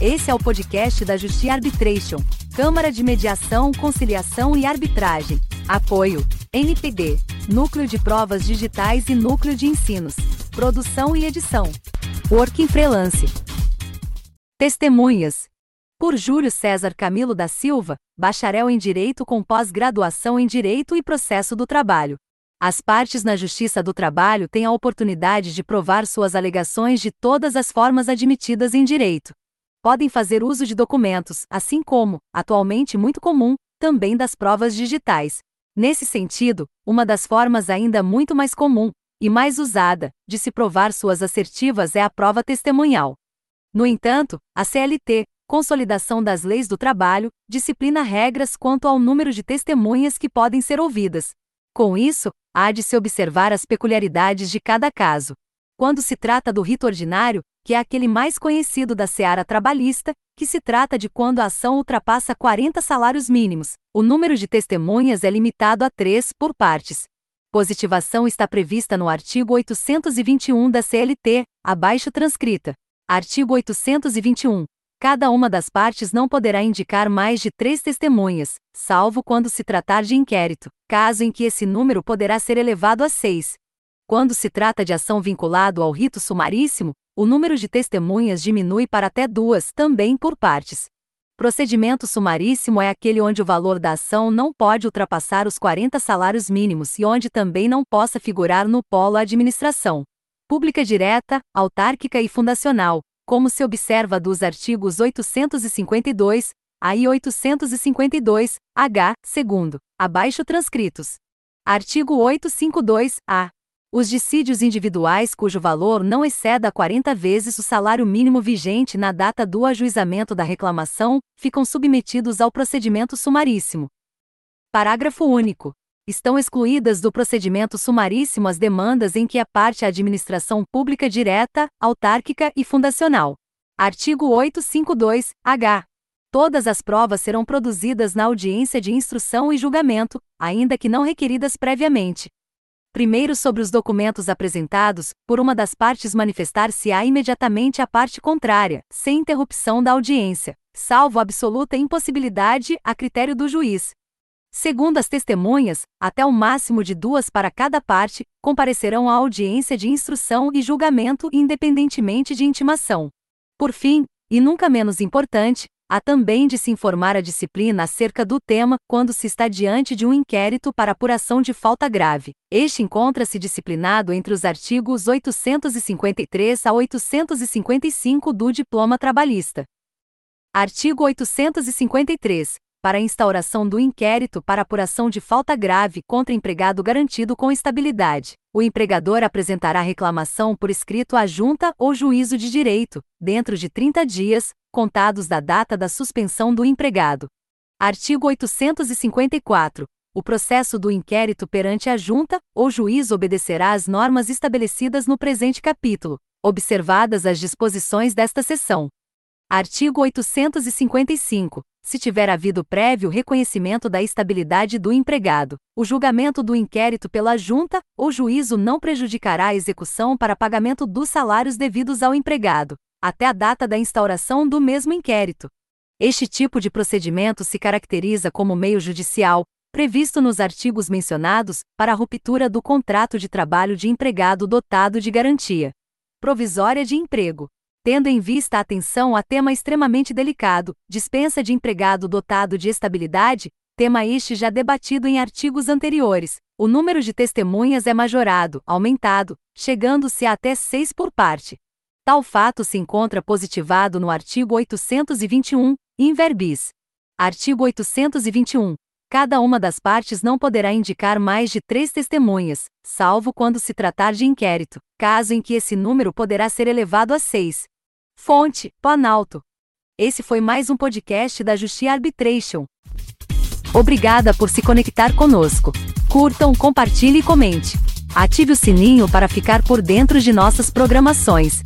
Esse é o podcast da Justi Arbitration, Câmara de Mediação, Conciliação e Arbitragem. Apoio: NPD, Núcleo de Provas Digitais e Núcleo de Ensinos. Produção e edição: Working Freelance. Testemunhas: por Júlio César Camilo da Silva, bacharel em Direito com pós-graduação em Direito e Processo do Trabalho. As partes na Justiça do Trabalho têm a oportunidade de provar suas alegações de todas as formas admitidas em direito. Podem fazer uso de documentos, assim como, atualmente muito comum, também das provas digitais. Nesse sentido, uma das formas ainda muito mais comum, e mais usada, de se provar suas assertivas é a prova testemunhal. No entanto, a CLT, Consolidação das Leis do Trabalho, disciplina regras quanto ao número de testemunhas que podem ser ouvidas. Com isso, há de se observar as peculiaridades de cada caso. Quando se trata do rito ordinário, que é aquele mais conhecido da seara trabalhista, que se trata de quando a ação ultrapassa 40 salários mínimos, o número de testemunhas é limitado a três por partes. Positivação está prevista no artigo 821 da CLT, abaixo transcrita. Artigo 821. Cada uma das partes não poderá indicar mais de três testemunhas, salvo quando se tratar de inquérito, caso em que esse número poderá ser elevado a seis. Quando se trata de ação vinculado ao rito sumaríssimo, o número de testemunhas diminui para até duas, também por partes. Procedimento sumaríssimo é aquele onde o valor da ação não pode ultrapassar os 40 salários mínimos e onde também não possa figurar no polo administração pública direta, autárquica e fundacional, como se observa dos artigos 852, A e 852, H, segundo, abaixo transcritos. Artigo 852-A. Os dissídios individuais cujo valor não exceda 40 vezes o salário mínimo vigente na data do ajuizamento da reclamação ficam submetidos ao procedimento sumaríssimo. Parágrafo único. Estão excluídas do procedimento sumaríssimo as demandas em que a parte a administração pública direta, autárquica e fundacional. Artigo 852-H. Todas as provas serão produzidas na audiência de instrução e julgamento, ainda que não requeridas previamente. Primeiro, sobre os documentos apresentados, por uma das partes manifestar-se-á imediatamente a parte contrária, sem interrupção da audiência, salvo absoluta impossibilidade a critério do juiz, Segundo as testemunhas, até o máximo de duas para cada parte, comparecerão à audiência de instrução e julgamento independentemente de intimação. Por fim, e nunca menos importante, há também de se informar a disciplina acerca do tema quando se está diante de um inquérito para apuração de falta grave. Este encontra-se disciplinado entre os artigos 853 a 855 do Diploma Trabalhista. Artigo 853 para a instauração do inquérito para apuração de falta grave contra empregado garantido com estabilidade. O empregador apresentará reclamação por escrito à junta ou juízo de direito, dentro de 30 dias, contados da data da suspensão do empregado. Artigo 854. O processo do inquérito perante a junta ou juízo obedecerá às normas estabelecidas no presente capítulo, observadas as disposições desta seção. Artigo 855 se tiver havido prévio reconhecimento da estabilidade do empregado. O julgamento do inquérito pela junta ou juízo não prejudicará a execução para pagamento dos salários devidos ao empregado, até a data da instauração do mesmo inquérito. Este tipo de procedimento se caracteriza como meio judicial, previsto nos artigos mencionados, para a ruptura do contrato de trabalho de empregado dotado de garantia provisória de emprego tendo em vista a atenção a tema extremamente delicado, dispensa de empregado dotado de estabilidade, tema este já debatido em artigos anteriores. O número de testemunhas é majorado, aumentado, chegando-se a até seis por parte. Tal fato se encontra positivado no artigo 821, in verbis. Artigo 821. Cada uma das partes não poderá indicar mais de três testemunhas, salvo quando se tratar de inquérito, caso em que esse número poderá ser elevado a seis. Fonte: Planalto. Esse foi mais um podcast da Justi Arbitration. Obrigada por se conectar conosco. Curtam, compartilhe e comente. Ative o sininho para ficar por dentro de nossas programações.